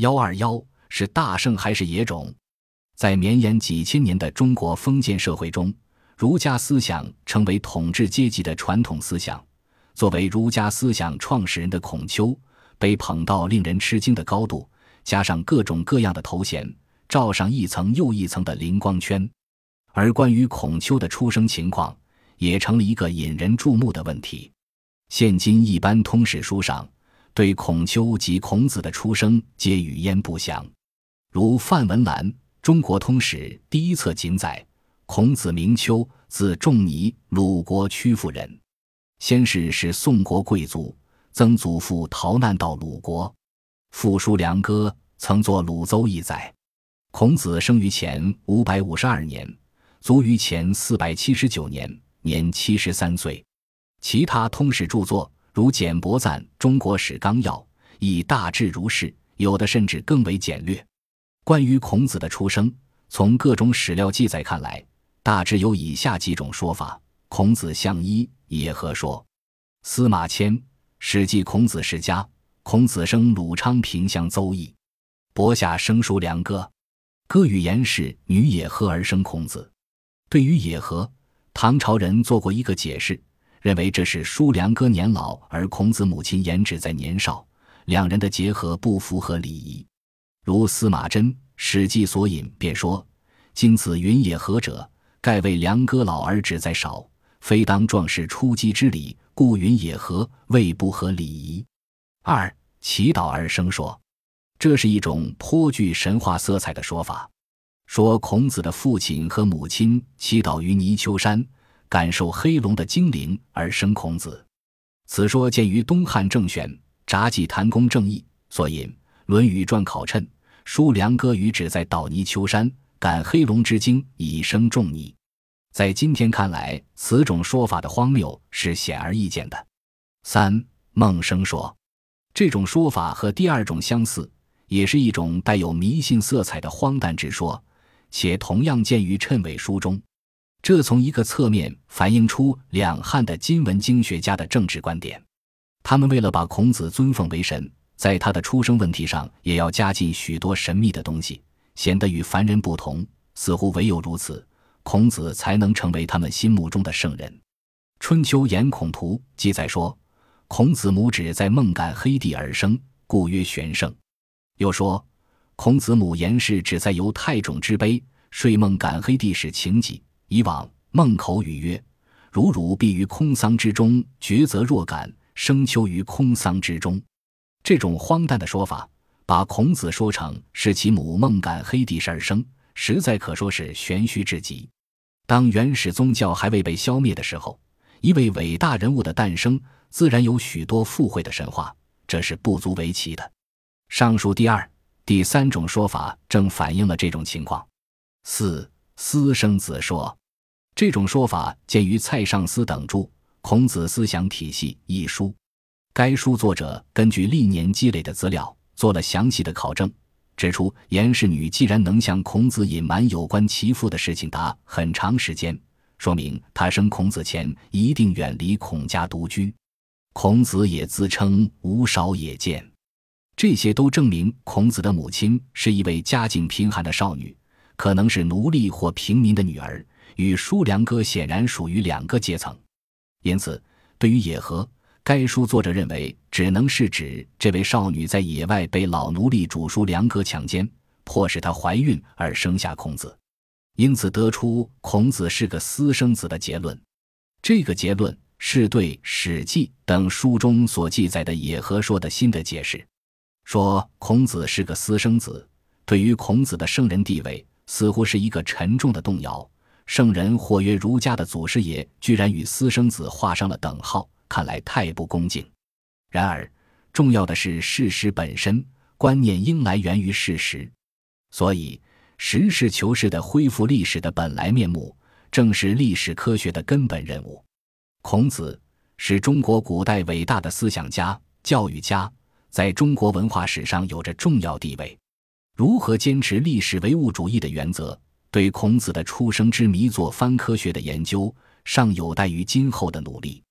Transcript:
幺二幺是大圣还是野种？在绵延几千年的中国封建社会中，儒家思想成为统治阶级的传统思想。作为儒家思想创始人的孔丘，被捧到令人吃惊的高度，加上各种各样的头衔，罩上一层又一层的灵光圈。而关于孔丘的出生情况，也成了一个引人注目的问题。现今一般通史书上对孔丘及孔子的出生皆语焉不详，如范文澜。中国通史第一册仅载，孔子名丘，字仲尼，鲁国曲阜人。先世是宋国贵族，曾祖父逃难到鲁国。父叔良哥曾作《鲁邹》一载。孔子生于前五百五十二年，卒于前四百七十九年，年七十三岁。其他通史著作如简伯赞《中国史纲要》，亦大致如是，有的甚至更为简略。关于孔子的出生，从各种史料记载看来，大致有以下几种说法：孔子相一，野合说。司马迁《史记·孔子世家》：孔子生鲁昌平乡邹邑，伯下生叔良哥，哥与颜氏女野合而生孔子。对于野合，唐朝人做过一个解释，认为这是叔良哥年老，而孔子母亲颜只在年少，两人的结合不符合礼仪。如司马真《史记》所引，便说：“今子云也何者？盖为良哥老而子在少，非当壮士出击之礼，故云也何，未不合礼仪。”二祈祷而生说，这是一种颇具神话色彩的说法。说孔子的父亲和母亲祈祷于泥丘山，感受黑龙的精灵而生孔子。此说见于东汉郑玄《札记谭公正义》所引。《论语传》考谶：“叔良哥与止在岛泥丘山，感黑龙之精，以生仲尼。”在今天看来，此种说法的荒谬是显而易见的。三孟生说，这种说法和第二种相似，也是一种带有迷信色彩的荒诞之说，且同样见于谶纬书中。这从一个侧面反映出两汉的今文经学家的政治观点，他们为了把孔子尊奉为神。在他的出生问题上，也要加进许多神秘的东西，显得与凡人不同。似乎唯有如此，孔子才能成为他们心目中的圣人。《春秋颜孔图》记载说，孔子母指在孟感黑地而生，故曰玄圣。又说，孔子母颜氏只在由太种之碑，睡孟感黑地是情己。以往孟口语曰：“如汝必于空桑之中，抉择若敢生丘于空桑之中。”这种荒诞的说法，把孔子说成是其母孟秆黑帝而生，实在可说是玄虚至极。当原始宗教还未被消灭的时候，一位伟大人物的诞生，自然有许多附会的神话，这是不足为奇的。上述第二、第三种说法正反映了这种情况。四私生子说，这种说法见于蔡尚思等著《孔子思想体系》一书。该书作者根据历年积累的资料，做了详细的考证，指出颜氏女既然能向孔子隐瞒有关其父的事情达很长时间，说明她生孔子前一定远离孔家独居。孔子也自称无少也见，这些都证明孔子的母亲是一位家境贫寒的少女，可能是奴隶或平民的女儿，与叔良哥显然属于两个阶层。因此，对于野合。该书作者认为，只能是指这位少女在野外被老奴隶主叔良哥强奸，迫使她怀孕而生下孔子，因此得出孔子是个私生子的结论。这个结论是对《史记》等书中所记载的野合说的新的解释。说孔子是个私生子，对于孔子的圣人地位，似乎是一个沉重的动摇。圣人或曰儒家的祖师爷，居然与私生子画上了等号。看来太不恭敬。然而，重要的是事实本身，观念应来源于事实。所以，实事求是的恢复历史的本来面目，正是历史科学的根本任务。孔子是中国古代伟大的思想家、教育家，在中国文化史上有着重要地位。如何坚持历史唯物主义的原则，对孔子的出生之谜做翻科学的研究，尚有待于今后的努力。